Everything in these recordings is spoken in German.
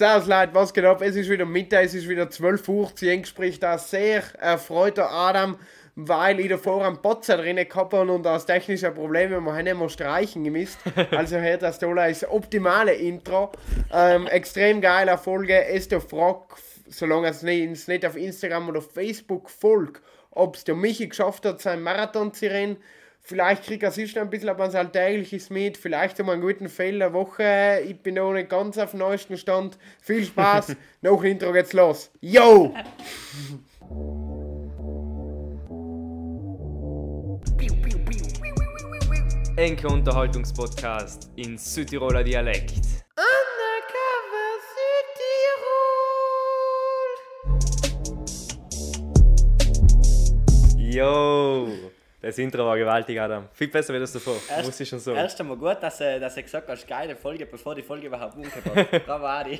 Servus Leute, was geht ab? Es ist wieder Mittag, es ist wieder 12 Uhr. Zehn spricht da sehr erfreuter Adam, weil ich davor einen Potzer drin gehabt habe und aus technischen Problemen wir haben immer streichen gemisst. Also hier das Tolle ist optimale Intro. Ähm, extrem geile Folge. Es der Frog, solange es nicht, nicht auf Instagram oder Facebook folgt, ob es der Michi geschafft hat, seinen Marathon zu rennen. Vielleicht kriegt er sich ein bisschen ab ans Alltägliches mit, vielleicht haben wir einen guten Fail der Woche. Ich bin noch nicht ganz auf dem neuesten Stand. Viel Spaß, nach dem Intro geht's los. Yo! Enke Unterhaltungspodcast in Südtiroler Dialekt. Undercover Südtirol! Yo! Das Intro war gewaltig, Adam. Viel besser wie das davor. Erst- Muss ich schon sagen. Erst einmal gut, dass, dass er gesagt hast, geile Folge, bevor die Folge überhaupt umgebracht hat. Bravo, Adi.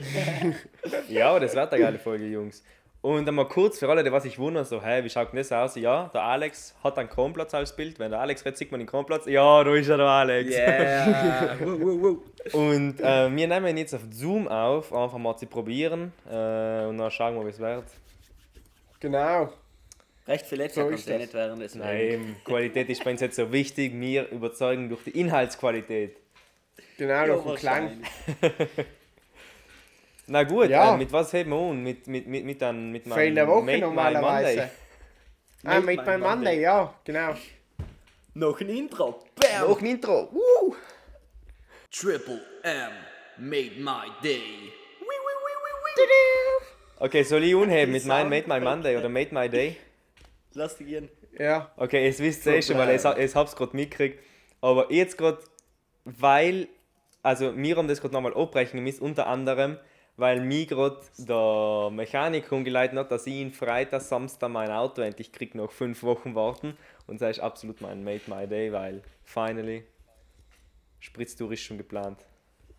Ja, das wird eine geile Folge, Jungs. Und einmal kurz für alle, die was sich wundern, so, hey, wie schaut denn das aus? Ja, der Alex hat einen Kronplatz als Bild. Wenn der Alex redet, sieht man den Kronplatz. Ja, da ist er, der Alex. Yeah! Und äh, wir nehmen ihn jetzt auf Zoom auf, einfach mal zu probieren. Äh, und dann schauen wir, wie es wird. Genau. Recht viel letzter So nicht während des Nein, Qualität ist bei uns jetzt so wichtig. Wir überzeugen durch die Inhaltsqualität. Genau, durch den Klang. Na gut, Ja. äh, mit was heben wir an? Mit, mit, mit, mit, einem, mit Fail der Woche Made My normalerweise. Monday. Ah, Made mit my meinem Monday, Monday. ja, genau. Noch ein Intro. Bam! Noch ein Intro. Uh. Triple M made my day. Okay, soll ich unheben mit meinem Made My. Monday oder Made My Day? Lass dich gehen. Ja. Okay, es wisst ihr eh schon, weil ich, hab's gerade mitgekriegt. Aber jetzt gerade, weil, also wir haben das gerade nochmal abbrechen müssen, unter anderem, weil mir gerade der Mechaniker umgeleitet hat, dass ich ihn Freitag, Samstag mein Auto endlich krieg nach fünf Wochen warten. Und das ist absolut mein Made My Day, weil finally Spritztour ist schon geplant.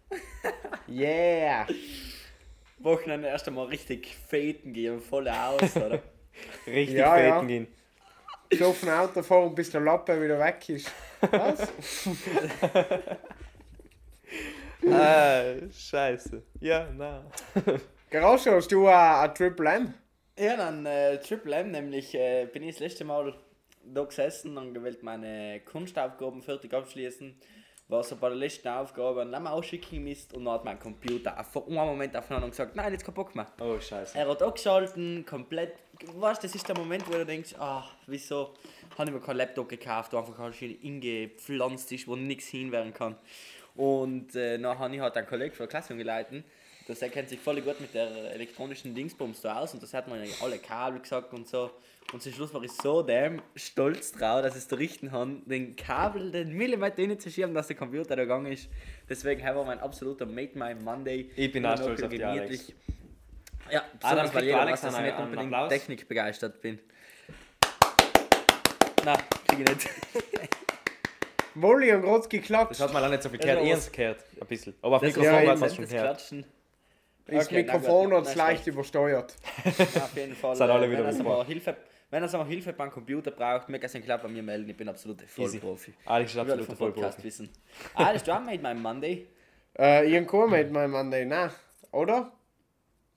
Yeah! Wochenende erst einmal richtig faden gehen, voll aus, oder? Richtig Ja, ja. gehen. So auf dem Auto fahren, bis der Lappe wieder weg ist. Was? ah, scheiße. Ja, na. Garage, hast du ein, ein Triple M? Ja, dann äh, Triple M, nämlich äh, bin ich das letzte Mal da gesessen und gewählt meine Kunstaufgaben fertig abschließen. War so bei der letzten Aufgabe und dann ausschicken müsst und dann hat mein Computer auf einen Moment auf den anderen gesagt, nein, jetzt kein Bock mehr. Oh, scheiße. Er hat angeschalten, komplett. Weißt das ist der Moment, wo du denkst, ah, wieso habe ich mir keinen Laptop gekauft, der einfach halt schön ingepflanzt ist, wo nichts hinwerfen kann. Und äh, dann habe ich halt einen Kollegen von der Klasse geleitet. Das er kennt sich voll gut mit der elektronischen Dingsbums da aus und das hat man ja alle Kabel gesagt und so. Und zum Schluss war ich so damn stolz drauf, dass ich es da richten habe, den Kabel den Millimeter hinzuschieben, dass der Computer da gegangen ist. Deswegen war mein absoluter Made My Monday. Ich bin auch stolz auf dich, Alex. Ja, besonders weil kriegt jeder Alex weiß, dass ich nicht unbedingt Applaus. Technik begeistert bin. Nein, krieg ich nicht. Molly und Grotz geklatscht. Das hat man auch nicht so verkehrt. Ja, Ich was- hab's gehört. Ein bisschen. Aber auf Mikrofon ja war eben, es schon gehört. Klatschen. Das Okay, Mikrofon es leicht übersteuert. Auf jeden Fall. Sind alle wieder wenn er mal Hilfe, wenn er mal Hilfe beim Computer braucht, mir kann klar bei mir melden. Ich bin absoluter Vollprofi. Alex ist Ich Podcast Vollprofi. wissen. Das du auch made my Monday. Äh, irgendwo mit meinem Monday, nein. Oder?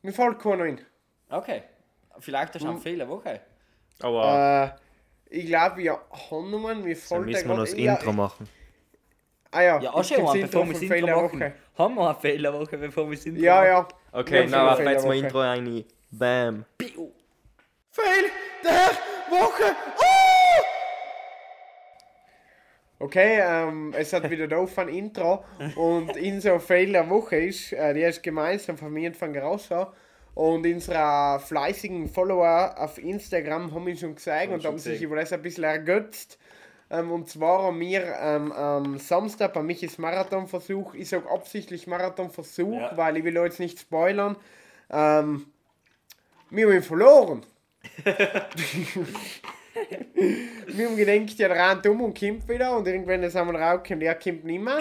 Mir fällt keiner ein. Okay. Vielleicht hast Hm. du eine Fehlerwoche. Aber Äh, ich glaube, wir haben noch mir dann fällt müssen wir noch das ja, Intro machen. Ah ja, Ja, auch schon bevor wir von das Fehler Intro machen. Woche. Haben wir eine Fehlerwoche, bevor wir das Intro Ja, machen? ja. Okay, Ja, na, Fehler- jetzt mal. Intro ein. Bam. Piu. Fehl der Woche. Oh! Okay, ähm, es hat wieder doof ein Intro und in so Fehl der Woche ist, äh, die ist gemeinsam von mir und von Gerausa und unsere fleißigen Follower auf Instagram haben mich schon gesagt und schon haben sich gesehen. über das ein bisschen ergötzt. Ähm, und zwar haben wir ähm, am Samstag bei Michis Marathonversuch, ich sage absichtlich Marathonversuch, Ja. weil ich will jetzt nicht spoilern, ähm, wir haben ihn verloren. wir haben gedacht, der rennt um und kommt wieder und irgendwann sind wir rausgekommen, der kommt nicht mehr.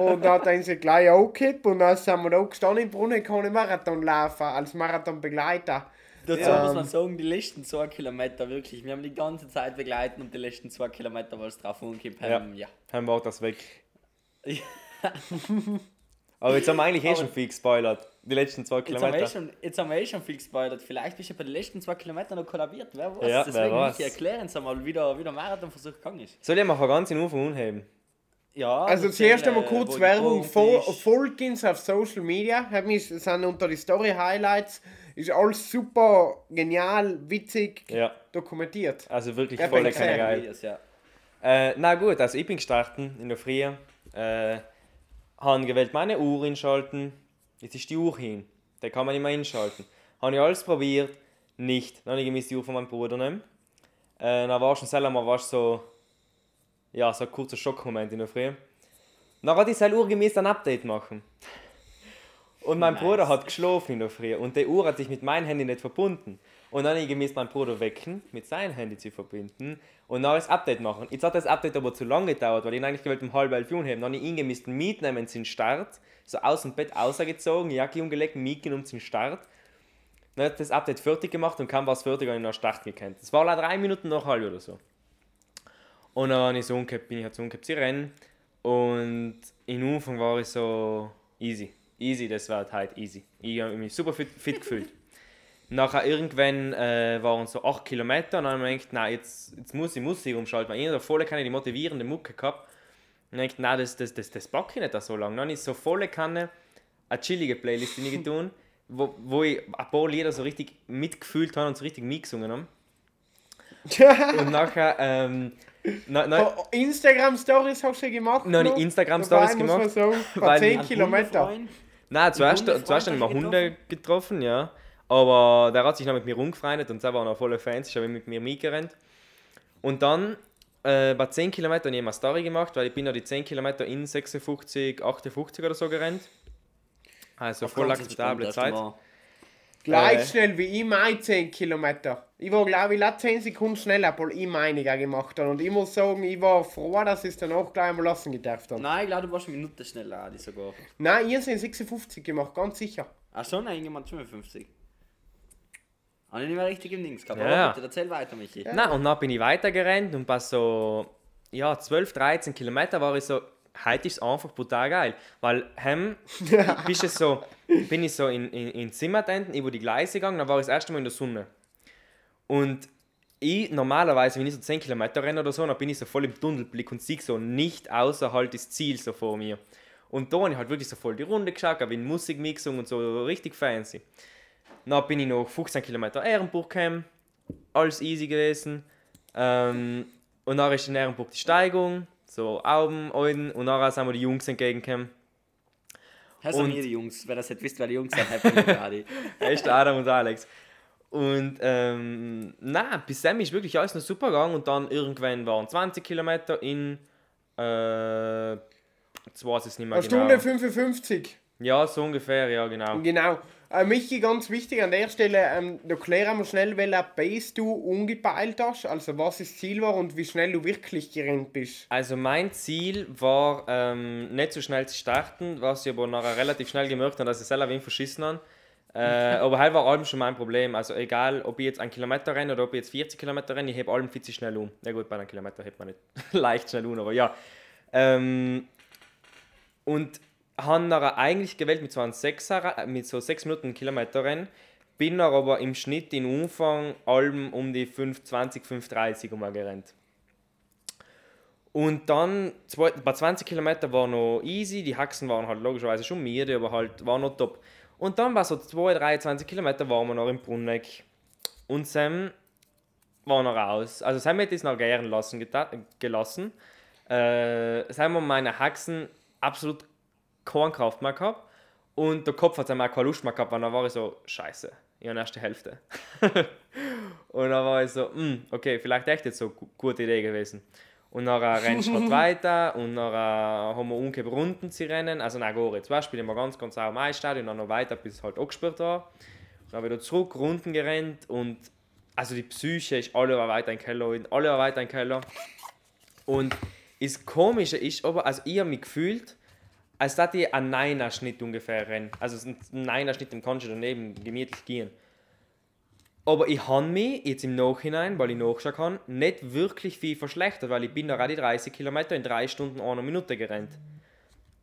Und dann hat er sich gleich angekippt und dann sind wir da gestanden im Brunnen, kann ich Marathon laufen, als Marathonbegleiter. Dazu Ja. muss man sagen, die letzten zwei Kilometer wirklich. Wir haben die ganze Zeit begleiten und die letzten zwei Kilometer, weil es drauf umkippt Ja. haben. Ja. Dann war das weg. Aber jetzt haben wir eigentlich eh schon viel gespoilert. Die letzten zwei Jetzt haben, wir eh Kilometer. schon, jetzt haben wir eh schon viel gespoilert. Vielleicht bist du bei den letzten zwei Kilometern noch kollabiert. Wer weiß. Ja, wer Deswegen weiß. Michi, erklären Sie mal, wie der, wie der Marathonversuch gegangen ist. Soll ich mal ganz in Anfang anheben? Ja, Also zuerst einmal äh, kurz Werbung, Fol folgt uns auf Social Media, mich, sind unter die Story Highlights, ist alles super genial, witzig Ja, dokumentiert. also wirklich voll geil. Videos, ja. Äh, na gut, also ich bin gestartet in der Früh. Äh, habe gewählt meine Uhr einschalten. Jetzt ist die Uhr hin. Da kann man nicht mehr einschalten. Habe ich alles probiert. Nicht. Dann habe ich die Uhr von meinem Bruder nehmen. Äh, dann war schon selber mal was so. Ja, so ein kurzer Schockmoment in der Früh. Dann hat ich seine Uhr gemäß ein Update machen. Und mein Nice. Bruder hat geschlafen in der Früh und die Uhr hat sich mit meinem Handy nicht verbunden. Und dann habe ich gemäß meinen Bruder wecken, mit seinem Handy zu verbinden und dann das Update machen. Jetzt hat das Update aber zu lange gedauert, weil ich ihn eigentlich gewollt um halb elf Uhr haben. Dann habe ich ihn gemäß mitnehmen zum Start, so aus dem Bett ausgezogen, Jacke umgelegt, mitgenommen zum Start. Dann hat das Update fertig gemacht und kam was fertig und ich nach Start gekannt. Das war leider drei Minuten nach halb oder so. Und dann habe ich so umgekehrt, bin ich halt so umgekehrt zu rennen. Und im Anfang war ich so easy. Easy, das war halt easy. Ich habe mich super fit, fit gefühlt. Nachher irgendwann äh, waren es so 8 Kilometer und dann habe ich mir gedacht, nein, jetzt, jetzt muss ich, muss ich umschalten. Weil ich in der volle Kanne die motivierende Mucke gehabt. Und habe ich gedacht, nein, das, das, das, das packe ich nicht da so lange. Dann habe ich so volle Kanne eine chillige Playlist in getan, wo, wo ich ein paar Lieder so richtig mitgefühlt habe und so richtig mitgesungen habe. Und nachher, ähm, na, na, Oh, Instagram Stories hast du gemacht? Noch nicht noch? Instagram-Stories Dabei muss man gemacht, sagen, bei weil 10 ein Kilometer. Nein, zuerst, zuerst habe ich mal hast du Hunde getroffen, ja. Aber der hat sich noch mit mir rumgefreundet und der war noch voller Fans, ist aber mit mir mitgerannt. Und dann, äh, bei 10 Kilometern habe ich eine Story gemacht, weil ich bin ja die 10 Kilometer in 56, 58 oder so gerannt. Also voll akzeptable Zeit. mal. Gleich Äh. schnell wie ich meine 10 Kilometer. Ich war, glaube ich, letzte 10 Sekunden schneller, obwohl ich meine gemacht habe. Und ich muss sagen, ich war froh, dass ich es dann auch gleich mal lassen gedarf habe. Nein, ich glaube, du warst eine Minute schneller, Adi, sogar. Nein, ihr seid 56 gemacht, ganz sicher. Ach schon, nein, irgendjemand 55. Habe ich nicht mehr richtig im Dings gehabt. Ja, Aber ja. bitte, erzähl weiter, Michi. Na, und dann bin ich weitergerannt und bei so ja, 12, 13 Kilometer war ich so, heute ist es einfach brutal geil. Weil hem, bist so, bin ich so in, in, in Zimmer hinten über die Gleise gegangen, dann war ich das erste Mal in der Sonne. Und ich normalerweise, wenn ich so 10 Kilometer renne oder so, dann bin ich so voll im Tunnelblick und sehe so nicht außerhalb des Ziels so vor mir. Und da habe ich halt wirklich so voll die Runde geschaut, habe in Musik mitgesungen und so richtig fancy. Dann bin ich noch 15 Kilometer Ehrenburg gekommen, alles easy gewesen. Ähm, und dann ist in Ehrenburg die Steigung, so Augen, Euden, und dann sind wir die Jungs entgegengekommen. Das sind Und- mir die Jungs. Wer das nicht wisst, wer die Jungs sind, happy mit Adi. Echt Adam und Alex. Und ähm, na, bis dann ist wirklich alles noch super gegangen und dann irgendwann waren 20 Kilometer in äh, jetzt weiß ich es nicht mehr Eine genau. Stunde 55. Ja, so ungefähr, ja genau. Genau. Äh, Michi, ganz wichtig an der Stelle, ähm, da klären wir schnell, welcher Pace du ungepeilt hast, also was das Ziel war und wie schnell du wirklich gerannt bist. Also mein Ziel war ähm, nicht so schnell zu starten, was ich aber nachher relativ schnell gemerkt habe, dass ich selber wen verschissen habe. Äh, aber halt war allem schon mein Problem. Also egal, ob ich jetzt einen Kilometer renne oder ob ich jetzt 40 Kilometer renne, ich heb allem viel zu schnell um. Na gut, bei einem Kilometer hebt man nicht leicht schnell um, aber ja. Ähm, und habe nachher eigentlich gewählt mit so einem 6er, mit so 6 Minuten Kilometer Rennen. Bin nachher aber im Schnitt in Umfang allem um die 5,20, 5,30 umgerannt. Und dann, zwei, bei 20 Kilometer war noch easy, die Haxen waren halt logischerweise schon müde, aber halt war noch top. Und dann bei so 2, 23 Kilometer waren wir noch im Brunneck. Und Sam war noch raus. Also Sam hätte es noch gern lassen, gelassen. Äh, Sam und meine Haxen absolut keine Kraft mehr gehabt. Und der Kopf hat auch keine Lust mehr gehabt, weil dann war ich so, scheiße, ich habe erst die Hälfte. und dann war ich so, "Hm, okay, vielleicht echt jetzt so gu- gute Idee gewesen. Und dann rennst du weiter und dann haben wir umgekehrt Runden zu rennen. Also nach Gore. Zuerst bin ich mal ganz, ganz am Eisstadion und dann noch weiter, bis es halt angesperrt war. Dann wieder zurück, Runden gerannt und also die Psyche ist alle war weiter in den Keller, alle war weiter in den Keller. Und das Komische ist aber, also ich habe mich gefühlt, als dass ich einen Niner-Schnitt ungefähr renne. Also ein Niner-Schnitt, den kannst du daneben gemütlich gehen. Aber ich habe mich jetzt im Nachhinein, weil ich nachschauen kann, nicht wirklich viel verschlechtert, weil ich bin gerade 30 Kilometer in 3 Stunden einer Minute gerannt.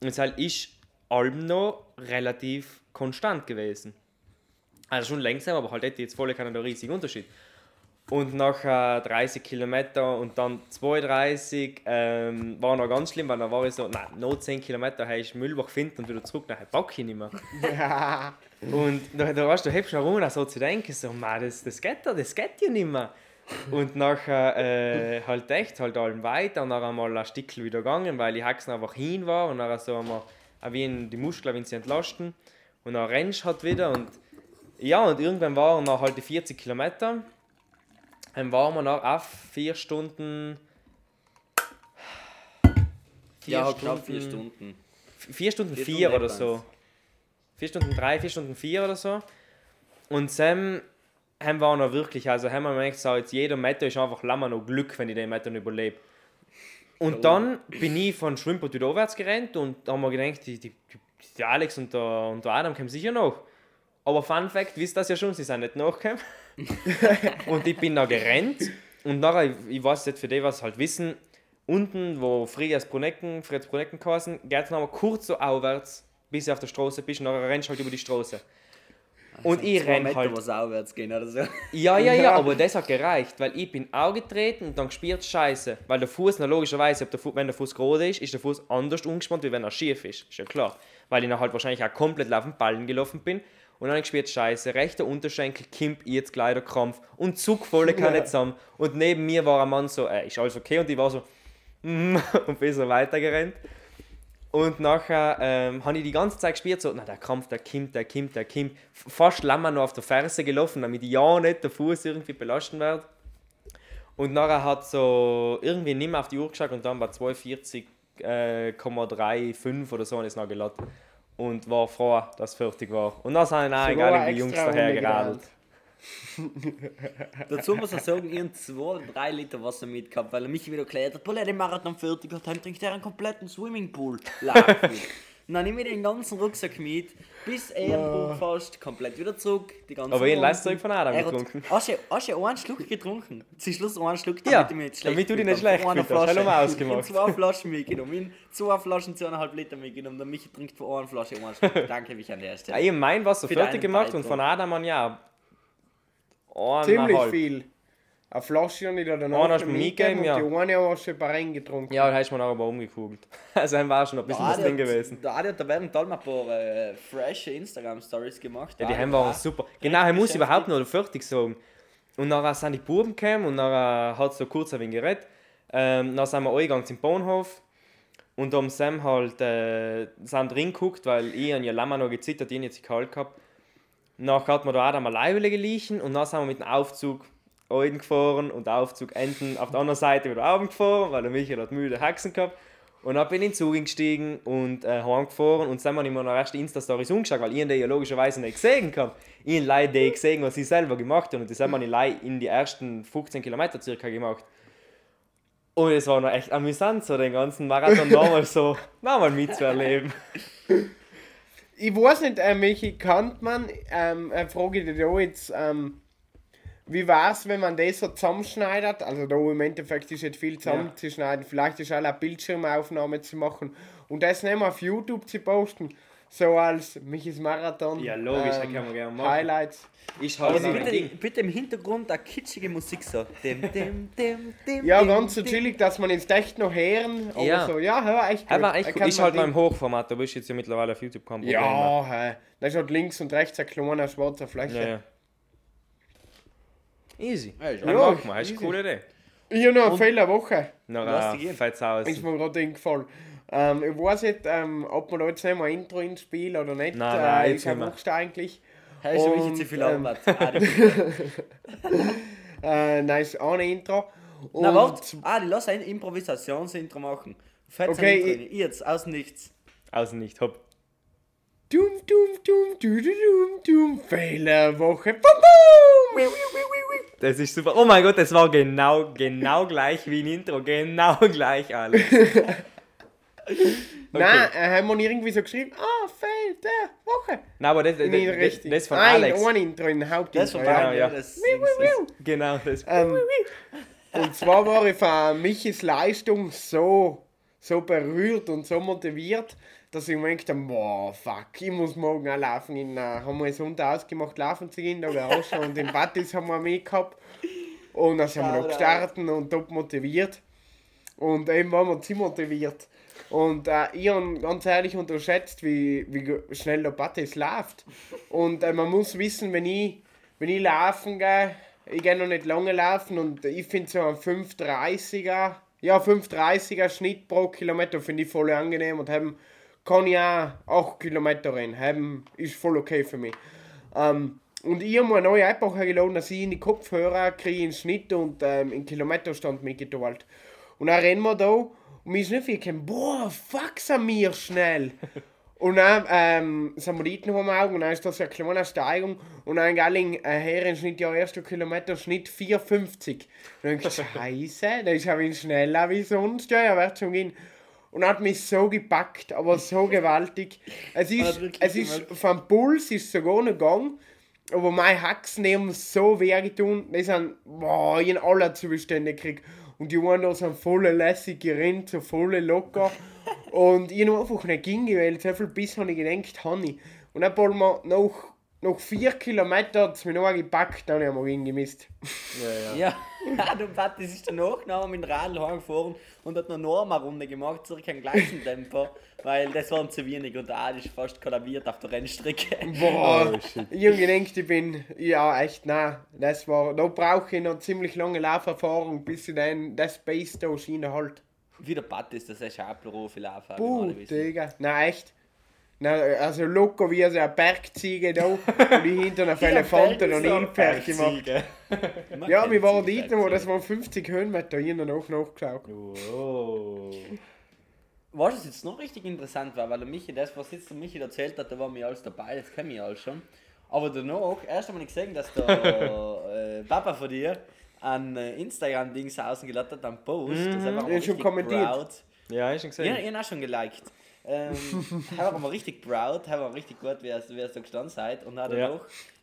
Und es halt ist allem noch relativ konstant gewesen. Also schon langsam, aber halt hätte jetzt voll keinen riesigen Unterschied. Und nach äh, 30 Kilometer und dann 32 ähm, war noch ganz schlimm, weil dann war ich so, nein, noch 10 Kilometer habe ich Müllbach finden und wieder zurück, dann pack ich nicht mehr. Ja. Und da, da warst du, hebst du rum, so zu denken, so, man, das, das geht da, das geht ja nicht mehr. Und nachher äh, halt echt, halt allem weiter und dann einmal ein Stückchen wieder gegangen, weil ich Haxen einfach hin war und dann so einmal wie in die Muskeln, wenn sie entlasten. Und dann rennst halt wieder und ja, und irgendwann waren noch halt die 40 Kilometer. Dann waren wir noch auf vier Stunden. Vier ja, knapp vier Stunden. Vier Stunden Vier vier Stunden oder so. Vier Stunden drei, vier Stunden vier oder so. Und Sam haben wir noch wirklich, also haben wir gemerkt, so jetzt jeder Meter ist einfach lammer noch Glück, wenn ich den Meter überlebe. Und dann bin ich von Schwimmbad wieder aufwärts gerannt und da haben wir gedacht, die, die, die Alex und der, und der Adam kommen sicher noch. Aber Fun Fact, wisst das ja schon, sie sind nicht nachgekommen. und ich bin da gerannt und nachher, ich, ich weiß nicht für die, was halt wissen, unten, wo Frias Brunecken, Fritz Brunecken geheißen, geht es nochmal kurz so aufwärts, bis du auf der Straße bist und nachher rennst du halt über die Straße. Und ich Zwei renn Meter, halt was aufwärts gehen oder so. ja, ja, ja, aber das hat gereicht, weil ich bin auch getreten und dann gespürt Scheiße. Weil der Fuß, na logischerweise, ob der Fu wenn der Fuß gerade ist, ist der Fuß anders umgespannt, wie wenn er schief ist. Ist ja klar. Weil ich dann halt wahrscheinlich auch komplett auf den Ballen gelaufen bin. Und dann habe ich gespürt, Scheiße, rechter Unterschenkel, kimp jetzt gleich der Krampf und Zug volle kann nicht zusammen. Und neben mir war ein Mann so, äh, ist alles okay? Und ich war so, mm, und bin so weitergerannt. Und nachher ähm, habe ich die ganze Zeit gespürt, so, na, der Krampf, der kimmt, der kimmt, der kimmt. F- Fast lämmer noch auf der Ferse gelaufen, damit ich ja nicht der Fuß irgendwie belasten werde. Und nachher hat so irgendwie nicht mehr auf die Uhr geschaut und dann war 240,35 oder so und ist noch geladen. Und war froh, dass es fertig war. Und dann sind auch Sogar egal, die Jungs daher geradelt. Dazu muss ich sagen, ich habe zwei oder drei Liter Wasser mitgehabt, weil er mich wieder erklärt hat, Paul, der Marathon fertig hat, dann trinkt er einen kompletten Swimmingpool. Und dann nehme ich den ganzen Rucksack mit, bis Ehrenburg fast, komplett wieder zurück. Die ganze Aber ich leiste zurück von Adam Er hat- getrunken. Hast du, hast du einen Schluck getrunken? Zum Schluss einen Schluck, Ja, ich mich nicht damit du dich nicht schlecht gefühlt hast. Wir Ich ausgemacht. habe zwei Flaschen mitgenommen. Ich habe zwei Flaschen, zweieinhalb Liter mitgenommen. Der Michi trinkt von einer Flasche einen Schluck. Danke mich an der Ja, Stelle. ich habe mein Wasser Für fertig gemacht und Beitrag. von Adam an ja. Ziemlich viel. Eine Flasche habe ich da hast du noch mir mitgegeben mitgegeben, und die eine hast du bei rein getrunken. Ja, da hast du mir aber umgekugelt. Also dann war schon ein bisschen Der was Adi drin hat- gewesen. Der Adi hat da während allem ein paar äh, frische Instagram-Stories gemacht. Ja, die haben war waren super. Genau, er muss überhaupt noch fertig sagen. Und dann sind die Buben gekommen und dann hat es so kurz ein wenig geredet. Ähm, dann sind wir eingegangen zum Bahnhof. Und am Sam halt äh, sind drin geguckt, weil ich an ja länger noch gezittert, ich jetzt kalt gehabt. Nachher hat man da auch einmal Leibele geliechen und dann sind wir mit dem Aufzug oben gefahren und der Aufzug enden auf der anderen Seite wieder oben gefahren, weil der Michael hat müde Haxen gehabt. Und dann bin ich in den Zug gestiegen und äh, heimgefahren und dann habe ich mir noch erst die Insta-Stories umgeschaut, weil ich die ja logischerweise nicht gesehen habe. Ich habe leider die gesehen, was ich selber gemacht habe und das haben wir leider in die ersten 15 Kilometer circa gemacht. Und es war noch echt amüsant, so den ganzen Marathon nochmal so, nochmal mitzuerleben. Ich weiß nicht, äh, Michi, kann man, ähm, äh, frage ich dich da jetzt, ähm, wie war es, wenn man das so zusammenschneidet? Also da im Endeffekt ist nicht viel zusammenzuschneiden, vielleicht ist auch eine Bildschirmaufnahme zu machen und das nicht mehr auf YouTube zu posten, so als Michis Marathon Ja, logisch, das kann man gerne machen. Highlights. Ich Aber habe noch bitte, Ding. bitte im Hintergrund eine kitschige Musik so. Dim, dim, dim, dim, Ja, dim, ganz so chillig, dass man es echt noch hören, aber Ja. so, ja, hör, echt gut. Er war echt kann Ist halt noch Ding- im Hochformat, da bist du jetzt ja mittlerweile auf YouTube Problem mehr. Ja, hä. Da ist halt links und rechts ein kleiner schwarzer Fläche. Ja, ja. Easy. Ja, ist Dann machen wir, das ist easy. eine coole Idee. Ich habe noch eine Und- Fehlerwoche. Noch Lass ein dich gehen. Ist mir gerade eingefallen. Ähm, ich weiß nicht, ähm, ob wir da jetzt nicht mal ein Intro ins Spiel oder nicht. Nein, nein, äh, jetzt nicht mehr. wurscht eigentlich. Hey, schon Und, nicht zu viel ähm, Arbeit. Adi. Äh, nein, ist auch ein Intro. Und Na warte, Adi, lass ein Improvisationsintro machen. Fetz Okay, ein Intro. Jetzt, aus nichts. Außen nicht, hopp. Dum, dum, dum, du, du, dum, dum. Fehlerwoche. Wiu, wiu. Das ist super. Oh mein Gott, das war genau, genau gleich wie ein Intro. Genau gleich alles. Nein, äh, haben wir irgendwie so geschrieben, ah, Fehlerwoche. Nein, aber das, das, Nicht das, richtig. das von Nein, Alex. ein Intro, ein Das Hauptintro. von ja. Genau, ja. das, wiu. Genau, das. Ähm, und zwar war ich von Michis Leistung so, so berührt und so motiviert, dass ich mir gedacht habe, boah, fuck, ich muss morgen auch laufen. In, äh, haben wir Sonntag ausgemacht, laufen zu gehen, da raus und in Battis haben wir mich gehabt. Und dann sind wir noch gestartet und top motiviert. Und eben waren wir ziemlich motiviert. Und äh, ich habe ganz ehrlich unterschätzt, wie, wie schnell der Battis läuft. Und äh, man muss wissen, wenn ich, wenn ich laufen gehe, ich gehe noch nicht lange laufen und ich finde so ein 5,30er, ja 5,30er Schnitt pro Kilometer finde ich voll angenehm und haben kann ich auch 8 Kilometer rennen. Haben ist voll okay für mich. Ähm, und ich habe mir eine neue App auch hergeladen, dass ich in die Kopfhörer kriege in Schnitt und ähm, in Kilometerstand mitgeteilt. Und dann rennen wir da und mir ist nicht viel gekommen, boah, fuck, wir schnell. Und dann ähm, sind wir dort noch am Augen und dann ist das eine kleine Steigung und dann geil äh, Herrenschnitt, ja, erster Kilometer Schnitt 4,50. Und dann denke ich, scheiße, das ist ja wie schneller wie sonst, ja, ja, wird schon gehen. Und hat mich so gepackt, aber so gewaltig. Es ist, es ist vom Puls ist sogar noch gegangen, aber meine Haxen haben so weh getan, die sind, boah, in aller Zustände gekriegt. Und die waren da sind voll lässig gerannt, so voll locker. Und ich habe einfach nicht hingewählt, so viel Biss habe ich gedacht, habe ich. Und dann wollen wir noch, noch vier Kilometer hat es mich noch gepackt, dann haben wir ihn gemisst. Ja, ja. ja, der Pattis ist danach noch mit dem Radl heimgefahren und hat noch eine Runde gemacht, circa im gleichen Tempo, weil das waren zu wenig und der Adi ist fast kollabiert auf der Rennstrecke. Boah, oh, ich habe gedacht, ich bin, ja echt, nein, das war, da brauche ich noch ziemlich lange Lauferfahrung, bis ich dann das Base da Schiene halt. Wie der Pattis, das ist auch ein Profi Laufer. Puh, Digga, nein, echt. Also locker wie so eine Bergziege da und ich hinter einer Elefanten und Nilpferd gemacht. ja, wir waren dort, wo das waren 50 Höhenmeter, habe noch nachgeschaut. Wow. Was es jetzt noch richtig interessant war, weil der Michi, das, was jetzt der Michi erzählt hat, da war mir alles dabei, das kenne ich alles schon. Aber danach, erst einmal gesehen, dass der äh, Papa von dir ein äh, Instagram-Dings ausgeladen hat, einen Post. Mhm, das einfach ich schon kommentiert. Proud. Ja, ich schon gesehen. Ja, ich habe auch schon geliked. Ähm, haben wir richtig proud, haben wir richtig gut, wie ihr so gestanden seid. Und dann ja. danach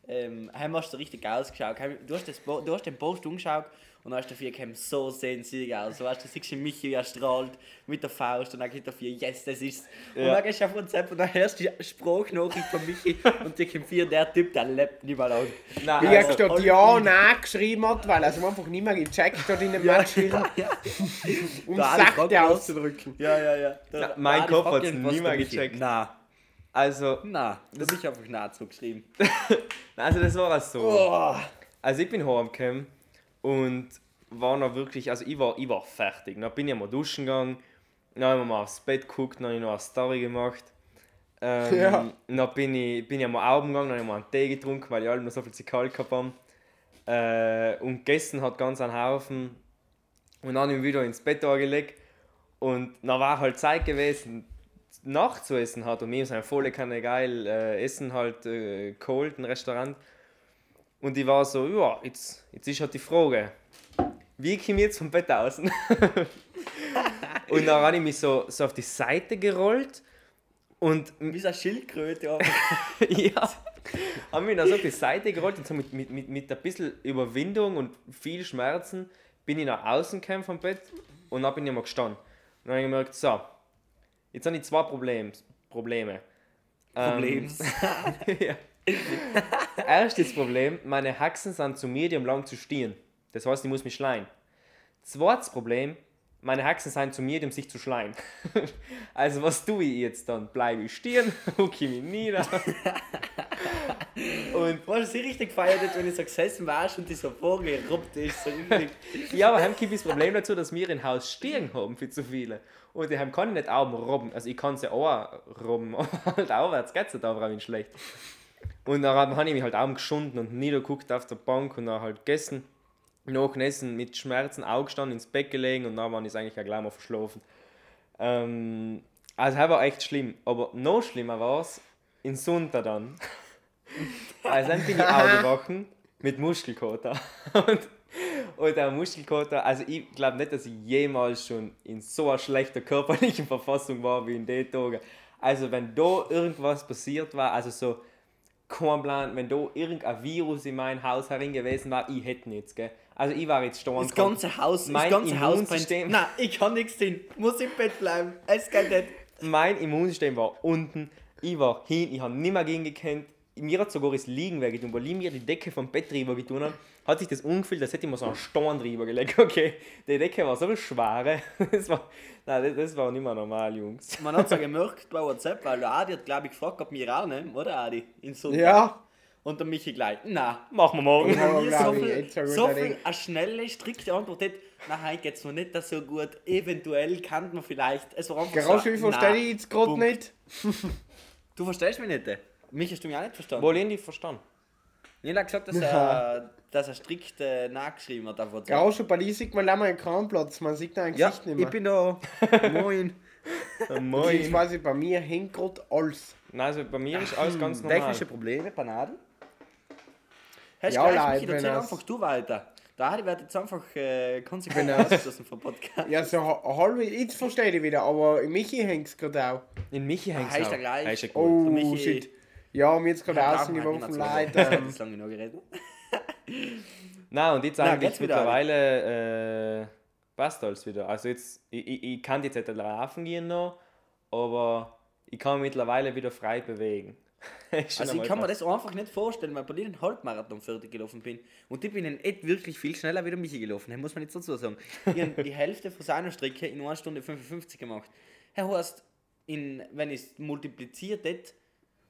ähm, haben hast du richtig ausgeschaut. Du hast, das, du hast den Post umgeschaut und dann hast du dafür gekommen, so sie aus. So, weißt, du siehst du Michi, wie er strahlt mit der Faust und dann geht dafür, yes, das ist ja. Und dann gehst du auf WhatsApp und dann hörst du die Sprachnachricht von Michi und die kommt vier, der Typ, der lebt nicht mehr lang. Nein, wie also, er dort Ja Nein geschrieben hat, weil er es einfach nicht mehr gecheckt hat in dem ja, Match. Ja, ja. um sachte auszudrücken. Ja, ja, ja. Na, mein Kopf hat es nie mehr gecheckt. Nein. Also. Na, das habe ich einfach nah zurückgeschrieben. also das war so. Oh. Also ich bin heimgekommen und war noch wirklich, also ich war, ich war fertig. Dann bin ich mal duschen gegangen, dann habe ich mal aufs Bett geguckt, dann habe ich noch eine Story gemacht. Ähm, ja. Dann bin ich, bin ich mal Augen gegangen, dann habe ich mal einen Tee getrunken, weil ich alle noch so viel zu kalt gehabt haben. Äh, und gegessen hat ganz einen Haufen. Und dann habe ich mich wieder ins Bett angelegt. Und dann war halt Zeit gewesen, nachzuessen hat. Und mir ist eine volle Kanne geil äh, Essen halt äh, geholt, ein Restaurant. Und ich war so, ja, jetzt, jetzt ist halt die Frage, wie komme ich jetzt vom Bett aus? und dann habe ich mich so, so auf die Seite gerollt und... Wie so eine Schildkröte. ja. habe mich dann so auf die Seite gerollt und so mit, mit, mit, mit ein bisschen Überwindung und viel Schmerzen bin ich nach außen gekommen vom Bett und dann bin ich mal gestanden. Und dann habe ich gemerkt, so, jetzt habe ich zwei Problem, Probleme. Problems. Ähm, ja. Erstes Problem, meine Haxen sind zu medium lang zu stehen. Das heißt, ich muss mich schleien. Zweites Problem, meine Haxen sind zu mir, um sich zu schleien. also was tue ich jetzt dann? Bleibe ich stehen, hucke mich nieder. und was sie richtig gefeiert wenn ich so gesessen war und die so vorgeruppt ist. So ja, aber haben das Problem dazu, dass wir im Haus stehen haben für zu viele. Und die haben kann ich nicht auch robben. Also ich kann sie auch robben, aber halt aufwärts geht es nicht, aber schlecht. Und dann habe ich mich halt auch geschunden und niedergeguckt auf der Bank und dann halt gegessen. Nach Essen mit Schmerzen aufgestanden, ins Bett gelegen und dann war ich eigentlich auch gleich mal verschlafen. Ähm, also das war echt schlimm. Aber noch schlimmer war es in Sunter dann. also dann bin ich aufgewachen mit Muskelkater. und, und der Muskelkater, also ich glaube nicht, dass ich jemals schon in so einer schlechten körperlichen Verfassung war wie in den Tagen. Also wenn da irgendwas passiert war, also so kein Plan, wenn da irgendein Virus in mein Haus herin gewesen war, ich hätte nichts, gell. Also ich war jetzt sterben. Das ganze Haus, mein das ganze Haus brennt. Nein, ich kann nichts tun. Muss im Bett bleiben. Es geht nicht. mein Immunsystem war unten, ich war hin, ich habe nicht mehr gegen gekannt. Mir hat sogar das Liegen wehgetan, weil ich mir die Decke vom Bett drüber getan habe, hat sich das angefühlt, als hätte ich mir so einen Stein drüber gelegt. Okay, die Decke war so schwer. Das war, nein, das, das war nicht mehr normal, Jungs. Man hat es ja gemerkt bei WhatsApp, weil der Adi hat, glaube ich, gefragt, ob wir auch nehmen, oder Adi? In so Ja. Und der Michi gleich, na. Machen wir morgen. Glaub so ich, viel, so viel eine schnelle, strikte Antwort hat, na, heute geht's mir nicht so gut, eventuell kann man vielleicht, es war einfach Garage, so, ich verstehe na. dich jetzt gerade nicht. Du verstehst mich nicht? Mich hast du mich auch nicht verstanden. Wohl die verstanden. Ich habe gesagt, dass er, dass er strikt äh, nachgeschrieben hat auf WhatsApp. Garage, bei dir sieht man länger einen Kranplatz, man sieht dein Ja, Gesicht nicht mehr. ich bin da. Moin. Moin. quasi bei mir hängt gerade alles. Nein, also bei mir ist alles ganz normal. Technische Probleme, Bananen. Hast Ja, gleich, Michi, erzähl das- einfach du weiter. Der Adi wird jetzt einfach äh, konsequent ausgeschlossen vom Podcast. Ja, so ha- halb, jetzt verstehe ich wieder, aber in Michi hängt es gerade auch. In Michi hängt heißt er gleich. Heißt er gut. Oh, Michi- shit. Ja, mir jetzt gerade Ja, ausgeworfen, leid. Das Ähm, ist lange noch geredet. Nein, und jetzt Nein, eigentlich mittlerweile äh, passt alles wieder. Also jetzt, ich, ich, ich kann jetzt nicht laufen gehen noch, aber ich kann mich mittlerweile wieder frei bewegen. Also ich kann mir das einfach nicht vorstellen, weil bei dir den Halbmarathon fertig gelaufen bin. Und ich bin in echt wirklich viel schneller wie der Michi gelaufen. Das muss man jetzt dazu sagen. Ich habe die Hälfte von seiner Strecke in 1 Stunde 55 gemacht. Herr Horst, in, wenn ich es multipliziert hätte,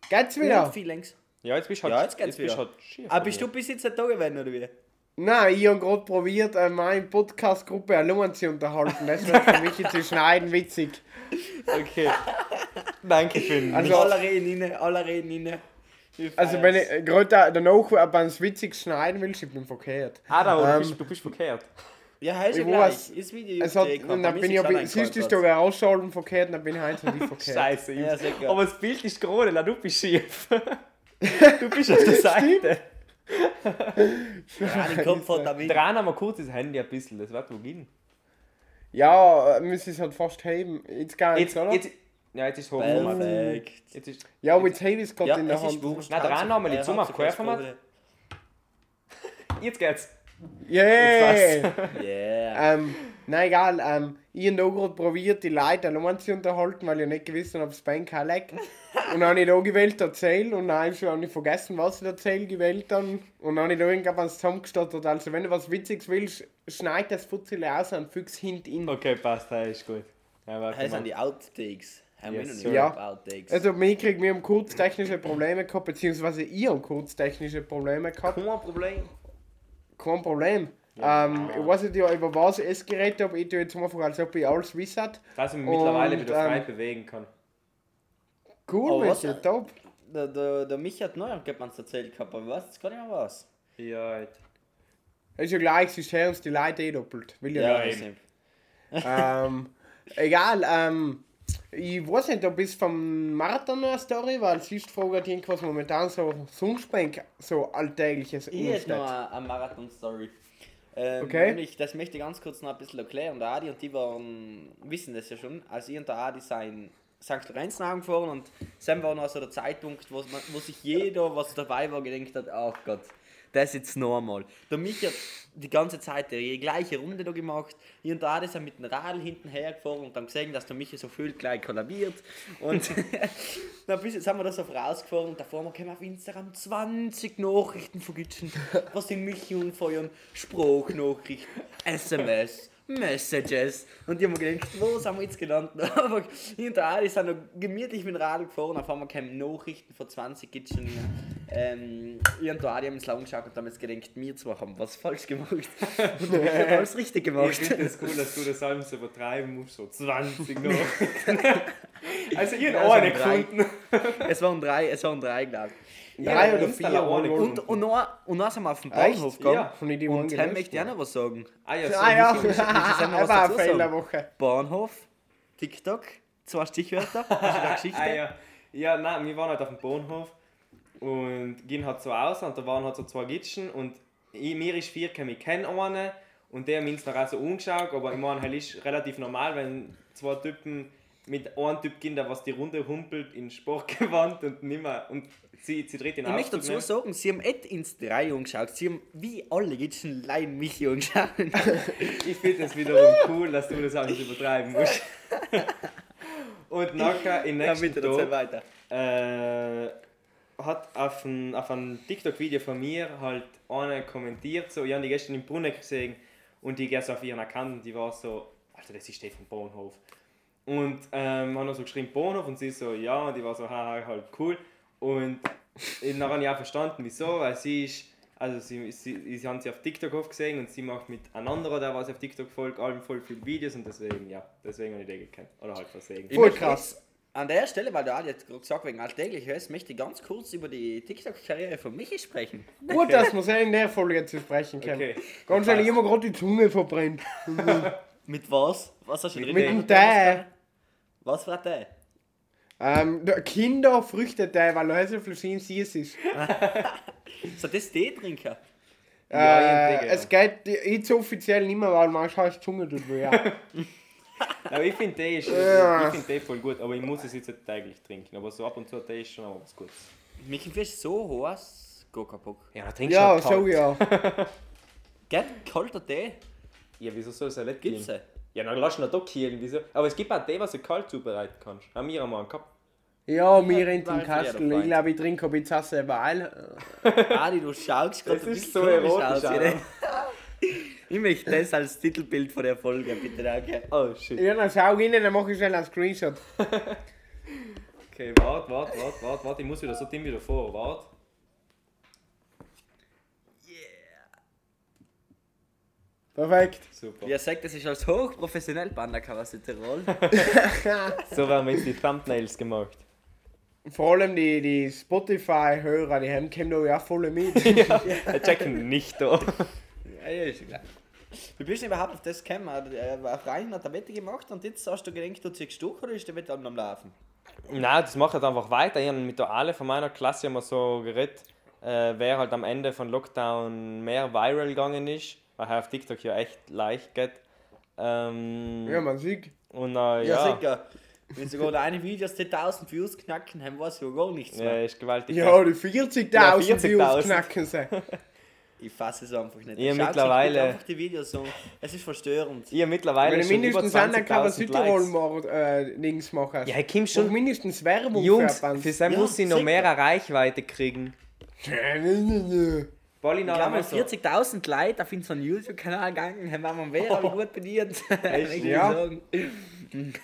geht's wieder? viel längst. Ja, jetzt bist du halt, Ja, jetzt geht's bist du wieder. halt schief. Aber bist du bis jetzt nicht da gewesen, oder wie? Nein, ich habe gerade probiert, äh, meine Podcast-Gruppe allein zu unterhalten. Das wird für mich jetzt zu schneiden witzig. Okay. Danke für den Also- alle reden rein, alle reden rein. Also, wenn ich äh, gerade da- danach, ob man es witzig schneiden will, ich bin verkehrt. Ah, da, du, Ähm, bist, du bist verkehrt. Ja, heißt ja ich gleich. weiß, Ist Video Es hat, und dann bin ich aber, siehst du, ist da ausschalten verkehrt, dann bin ich heute nicht verkehrt. Scheiße, Ja. Aber das Bild ist gerade, la, du bist schief. du bist auf der Seite. Ja, den Kopf hat damit. Dran haben wir kurz das Handy ein bisschen, das wird wo gehen. Ja, müssen es halt fast heben. Jetzt gar Jetzt, oder? jetzt, ja, jetzt ist es hochformat. Perfekt. Jetzt ist, ja, aber jetzt hebe ich es gerade Ja, in der es ist Hand. Na, dran haben wir die Zoom auf Querformat. es jetzt geht's. Yeah! Yeah. ähm, nein, egal. Ähm, ich habe auch gerade probiert, die Leute allein zu unterhalten, weil ich nicht gewusst habe, ob es Bank leckt. Und dann habe ich da gewählt erzählen und dann habe ich schon vergessen, was ich erzählen gewählt dann. Und dann habe ich da irgendwas zusammengestottert. Also, wenn du was Witziges willst, schneid das Futzele aus und füg's hinten. Okay, passt, das ist gut. Ja, Das sind die Outtakes. Haben wir Yes, noch nicht sir. Ja. Also, mir kriegt wir haben kurz technische Probleme gehabt, beziehungsweise ihr habt kurz technische Probleme gehabt. Kein Problem. Kein Problem. Ähm, ich weiß nicht, ja, über was ich es geredet habe. Ich tue jetzt einfach, als ob ich alles wisse. Dass ich mich mittlerweile Und, wieder frei ähm, bewegen kann. Cool, was- Michi, top. Der, der, der Michi hat neu uns erzählt gehabt, aber ich weiß jetzt gar nicht mehr was. Ja. Ist ja gleich, sonst hören uns die Leute eh doppelt. Will ja, Ja, eben. ähm, egal, ähm, ich weiß nicht, ob es vom noch eine Story, weil sonst fragt irgendwas momentan so Sonnensprenk, so alltägliches Ich hätte noch eine, eine Marathon-Story. Ähm, Okay. nämlich, das möchte ich ganz kurz noch ein bisschen erklären. Der Adi und die waren, wissen das ja schon, als ich und der Adi sein St. Lorenz gefahren und Sam war noch so der Zeitpunkt, wo, man, wo sich jeder, was dabei war, gedacht hat, ach Gott, das ist jetzt normal. Der Michi hat die ganze Zeit die gleiche Runde da gemacht. Ich und der Adi sind mit dem Rad hinten hergefahren und dann gesehen, dass der Michi so viel gleich kollabiert. Und dann bis jetzt haben wir das auf rausgefahren und davor kamen auf Instagram 20 Nachrichten von Gitschen, was den Michi unfeuern, Spruchnachrichten, SMS, Messages. Und die haben mir gedacht, wo sind wir jetzt gelandet? Aber hinter die sind noch gemütlich mit dem Rad gefahren, auf einmal kamen Nachrichten von 20 Gitschen. Ähm, ich und Adi haben ins Lauf geschaut und haben jetzt gedacht, wir zwei haben was falsch gemacht. Und wir haben alles richtig Ich gemacht. finde es cool, dass du das alles übertreiben musst, so 20 noch. also, ich Ja, habe drei. gefunden. Es waren drei, es waren drei, glaube ich. Drei Ja, oder vier. wohl. Und, und, noch, und dann sind wir auf den? Bahnhof gegangen. Ja. Von die Und Sam möchte ich auch noch was sagen. Ah ja, so. Ah ja, Michi, sollen wir was aber eine dazu sagen? Fehlerwoche. Bahnhof, TikTok, zwei Stichwörter, hast du da Geschichte? Ah, ja. ja, nein, wir waren halt auf dem Bahnhof und gehen halt so aus und da waren halt so zwei Gitschen und ich, mir ist vier, ich kenne einen und der hat mich noch auch so umgeschaut, aber ich meine, halt ist relativ normal, wenn zwei Typen mit einem Typ gehen, der was die Runde humpelt in Sportgewand und nimmer und sie, sie dreht den Ich möchte dazu nicht. sagen, sie haben nicht ins Drei angeschaut, sie haben wie alle Gitschen Lein mich angeschaut. Ich finde es wiederum cool, dass du das alles übertreiben musst. Und nachher im Ja, nächsten Tag weiter. äh, hat auf ein, auf ein TikTok-Video von mir halt einer kommentiert, so, ich habe die gestern im Brunnen gesehen und die geht so auf ihren Account und die war so, Alter, das ist Stefan Bohnhof. Und ähm, haben so geschrieben Bohnhof und sie so, ja, und die war so, haha, halt cool. Und dann habe ich auch verstanden, wieso, weil sie ist, also sie, sie, sie haben sie auf TikTok oft gesehen und sie macht mit einem anderen, der was auf TikTok folgt, allem voll viele Videos und deswegen, ja, deswegen habe ich den gekannt. Oder halt versehen. Voll krass. An der Stelle, weil du auch jetzt gerade gesagt wegen alltäglich hörst, möchte ich ganz kurz über die TikTok-Karriere von Michi sprechen. Gut, dass wir sehr in der Folge zu sprechen können. Okay. Ganz ehrlich, immer gerade die Zunge verbrennt. Mit was? Was hast du drin? Mit dem Tee. Was war der? Ähm, der Kinderfrüchtetee, weil so viel schön süß ist. So das Tee-Trinker? Ja, äh, ich es geht jetzt offiziell nicht mehr, weil man scheiß Zunge tut weh. Aber ich finde Tee, ist, Ja. ich find Tee voll gut, aber ich muss es jetzt nicht täglich trinken. Aber so ab und zu Tee ist schon auch was Gutes. Michi, du bist so heiß, go kaputt. Ja, dann trinkst Ja, halt so ja. Geht kalter Tee? Ja, wieso soll es ja nicht Gibt's gehen? den? Ja, dann lass ihn doch kühlen. Wieso? Aber es gibt auch Tee, was du kalt zubereiten kannst. Haben wir einmal gehabt. Ja, wir den ich früher Kastel. Ich glaube, ich trinke ein bisschen selber Adi, du schaust gerade Das ein ist bisschen so erotisch, aus? Ich möchte das als Titelbild von der Folge, bitte danke. Oh shit. Ja, dann schau rein, dann mache ich schnell einen Screenshot. Okay, warte, warte, warte, warte, warte. Ich muss wieder so Tim wieder vor. Warte. Perfekt. Super. Wie er sagt, das ist als hochprofessionell bei Undercover Südtirol. So werden wir jetzt die Thumbnails gemacht. Vor allem die, die Spotify-Hörer, die haben kommen da ja voll mit. Wir checken nicht da. ja, ja, ist klar. Wie bist du überhaupt auf das gekommen? Auf Reichen hat der Wette gemacht und jetzt hast du gedacht, du ziehst durch oder ist der Wette am Laufen? Nein, das macht halt einfach weiter. Ich habe mit der alle von meiner Klasse immer so geredet, äh, wer halt am Ende von Lockdown mehr viral gegangen ist, weil er auf TikTok ja echt leicht geht. Ähm, ja, man sieht. und äh, Ja, ja, sicher. Wenn sogar deine Videos die 1000 Views knacken, haben weiß ja gar nichts ja, mehr. ist gewaltig. Ja, die 40.000 Ja, Views 40.000. knacken sie. Ich fasse es einfach nicht. Ja, euch mittlerweile- einfach die Videos an. Es ist verstörend. Ich habe mittlerweile Wenn du mindestens Undercover 20.000 Südtirol Likes. mach- äh, Dings machen. Ja, ich komm schon schon. mindestens Werbung Jungs, für für sein Ja, muss ich noch sicher. mehr Reichweite kriegen. Einmal mal so. 40.000 Leute auf unseren YouTube-Kanal gegangen, haben wir mal mehr oh. gut bedient. Echt? Ja.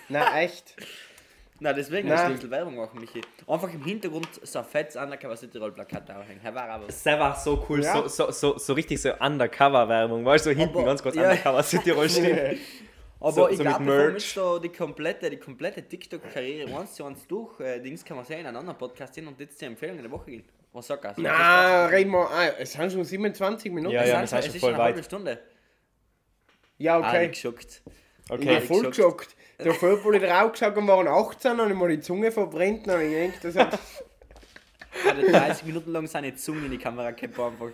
Na echt. Na, deswegen musst du ein bisschen Werbung machen, Michi. Einfach im Hintergrund so ein fettes Undercover Südtirol Plakat aufhängen. Herr war aber. Das war so cool, Ja. so, so, so, so richtig so Undercover-Werbung, weil so hinten Aber- ganz kurz ja. Undercover Südtirol steht. Aber So- ich so glaube, bevor wir jetzt da die komplette, die komplette TikTok-Karriere eins zu eins durch, äh, Dings kann man sehen, in einem anderen Podcast hin und jetzt die Empfehlung in der Woche gehen. Was sagt er? Na, reden wir. Ah, es sind schon 27 Minuten. Ja, es, ja, ist es ist voll schon eine halbe. Stunde. Ja, Ah, okay. ich geschockt. Ich Okay. bin voll geschockt. Der Vögel drauf gesagt und waren 18 und ich mal die Zunge verbrennt und ich denke, das hat. Er hat 30 Minuten lang seine Zunge in die Kamera gehabt einfach.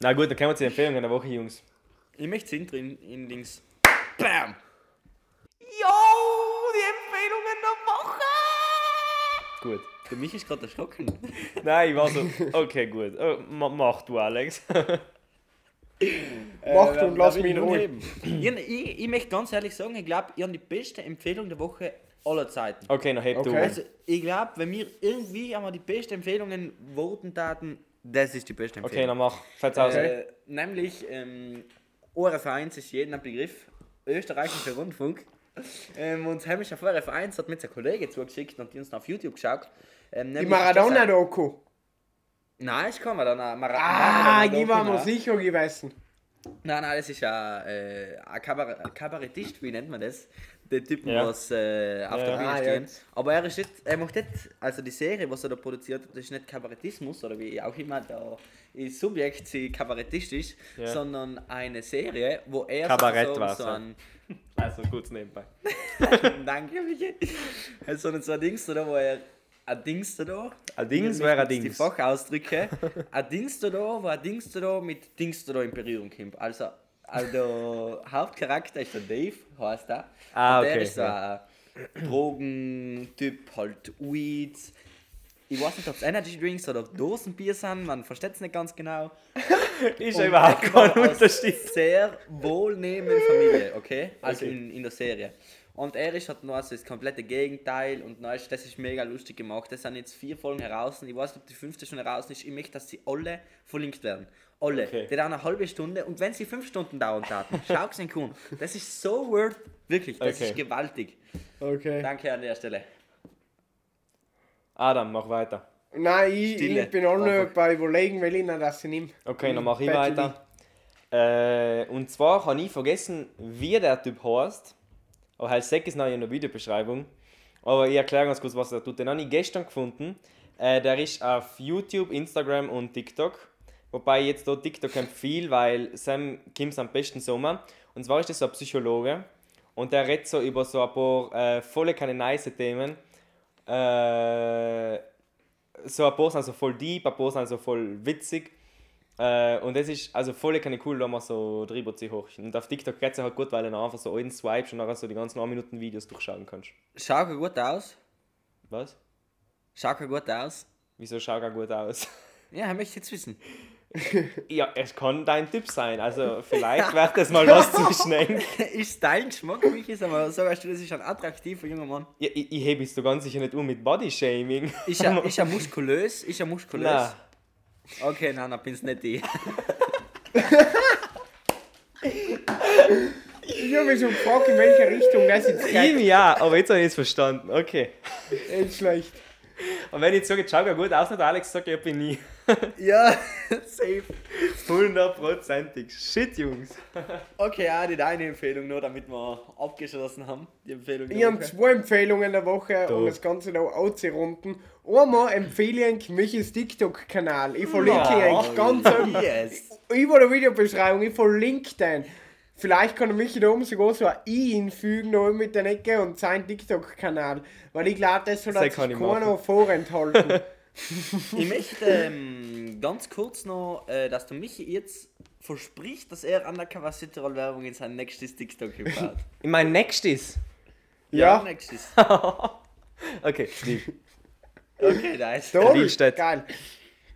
Na gut, dann kommen wir zu den Empfehlungen der Woche, Jungs. Ich möchte Intro in, in Dings. BAM! Gut. Der Mich ist gerade erschrocken. Nein, ich war so, okay, gut. Oh, ma- mach du, Alex. Macht und lass mich in Ruhe. Ich, ich, ich möchte ganz ehrlich sagen, ich glaube, ich habe die beste Empfehlung der Woche aller Zeiten. Okay, dann heb du. Okay. Also, ich glaube, wenn wir irgendwie einmal die beste Empfehlungen voten taten, das ist die beste Okay, Empfehlung. dann mach. Fällt's aus. Äh, nämlich, ähm, ORF 1 ist jedem ein Begriff. Österreichischer Rundfunk. Ähm, und Heimischer ORF 1 hat mir sein Kollege zugeschickt und die uns auf YouTube geschaut. Ähm, Die das ein- Maradona-Doku. Nein, ich kann mir dann eine Mara Ah, ich war mir nach. sicher gewesen. Nein, nein, das ist ein, äh, ein, Kabarett, ein Kabarettist, wie nennt man das? Der Typ, Ja. was äh, auf Ja. der Bühne Ah, stehen. jetzt. Aber er ist nicht, er macht nicht, also die Serie, was er da produziert das ist nicht Kabarettismus oder wie auch immer der Subjekt sie Kabarettist ist, Ja. sondern eine Serie, wo er Kabarett sozusagen war's, so ja. ein, Also kurz nebenbei. danke Michi, so ein, so ein Dings da, wo er ein Dings da, Ein Dings wäre ein fehlen Die Dings. Fachausdrücke. ein Dings da, wo ein Dings da mit Dings da in Berührung kommt. Also, also Hauptcharakter ist der Dave, heißt er. Ah, Und der okay, ist so ein Drogentyp, halt Weeds. Ich weiß nicht, ob es Energy Drinks oder Dosenbier sind, man versteht es nicht ganz genau. Ist ja überhaupt er kein Unterschied. Sehr wohlnehmende Familie, okay? Also Okay. In, in der Serie. Und er ist halt noch also das komplette Gegenteil und noch ist, das ist mega lustig gemacht. Das sind jetzt vier Folgen heraus. Ich weiß nicht, ob die fünfte schon heraus ist. Ich möchte, dass sie alle verlinkt werden. Alle. Okay. Die dauern eine halbe Stunde und wenn sie fünf Stunden dauern taten, schau es an. Das ist so worth. Wirklich, das Okay. ist gewaltig. Okay. Danke an der Stelle. Adam, mach weiter. Nein, ich, Stille. ich bin auch noch bei überlegen, weil ich noch das nehme. Okay, dann mache ich Bettli. weiter. Äh, und zwar habe ich vergessen, wie der Typ heißt. Aber halt sag es nachher in der Videobeschreibung. Aber ich erkläre ganz kurz, was er tut. Den habe ich gestern gefunden. Äh, der ist auf YouTube, Instagram und TikTok. Wobei ich jetzt dort TikTok empfehle, weil Sam kommt am besten Sommer. Und zwar ist das so ein Psychologe. Und der redet so über so ein paar äh, volle keine nice Themen. Äh, so ein paar sind so voll deep, ein paar sind so voll witzig. Äh, und das ist also voll keine cool, da man so drüber zu hoch. Und auf TikTok geht es halt gut, weil du einfach so einen swipes und nachher so die ganzen 9 Minuten Videos durchschauen kannst. Schaut er gut aus? Was? Schaut er gut aus? Wieso schaut er gut aus? Ja, er möchte jetzt wissen. ja, es kann dein Typ sein. Also vielleicht wird das mal was zwischen eng. ist dein Geschmack, Michi? Sag mal, sagst du, das ist ein attraktiver junger Mann? Ja, ich, ich hebe es so ganz sicher nicht um mit Bodyshaming. Ist er, ist er muskulös? Ist er muskulös? Nein. Okay, nein, dann bin's nicht ich. Ich habe mich schon gefragt, in welche Richtung das jetzt Ihm geht. ja, aber jetzt habe ich es verstanden. Okay. Nicht schlecht. Und wenn ich jetzt sage, schau ja gut aus, nicht Alex, sag ich, ich bin nie. Ja, safe. Hundertprozentig. Shit, Jungs. Okay, ja, die deine Empfehlung nur, damit wir abgeschlossen haben. Die Empfehlung Ich habe zwei Empfehlungen der Woche, um Da. das Ganze noch auszurunden. Einmal empfehle ich Michis TikTok-Kanal. Ich verlinke ihn Ja. eigentlich ganz oben. Yes. Über der Videobeschreibung, ich verlinke den. Vielleicht kann er Michi da oben sogar so ein I hinfügen, noch mit der Ecke und seinen TikTok-Kanal. Weil ich glaube, das soll Das sich keiner vorenthalten. Ich möchte ähm, ganz kurz noch, äh, dass du Michi jetzt verspricht, dass er Undercover Cityroll Werbung in sein nächstes TikTok baut. Ich meine, nächstes. ja, nächstes. Okay, Steve. Okay, nice. toll, Willstedt. geil.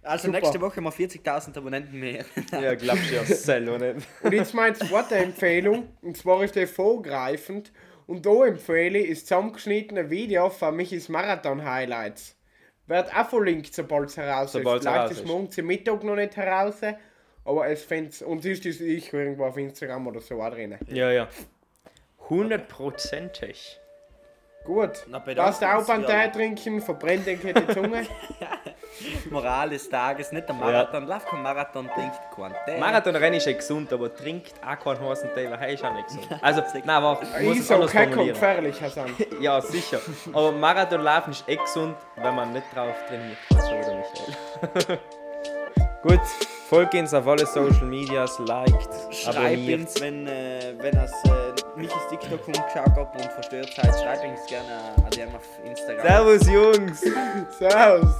Also Super. nächste Woche mal 40.000 Abonnenten mehr. Ja, glaubst du ja selber nicht. Und jetzt meine zweite Empfehlung, und zwar ist die vorgreifend. Und da empfehle ich das zusammengeschnittene Video von Michis Marathon-Highlights. Wird auch verlinkt, sobald es heraus Sobald's ist. Vielleicht heraus ist ist. morgen zum Mittag noch nicht heraus, aber es fängt und ist es ich irgendwo auf Instagram oder so auch drin. Ja, ja. Hundertprozentig. Gut. Na, Passt auf ja. Tee trinken, verbrennt den die Zunge. Moral des Tages, nicht der Marathon. Lauf kein Marathon, trinkt kein Tee. Marathonrennen ist ja gesund, aber trinkt auch keinen heißen Tee, weil er ist auch nicht gesund. Also, nein, aber muss ist kecker formulieren. gefährlich, Hassan. Ja, sicher. Aber Marathonlaufen ist eh gesund, wenn man nicht drauf trainiert. So oder Michael. Gut, folgt uns auf alle Social Medias, liked, Schreibt uns, wenn, äh, wenn es äh, Michis TikTok umgeschaut habt und verstört seid, schreibt uns gerne an DM auf Instagram. Servus, Jungs! Servus.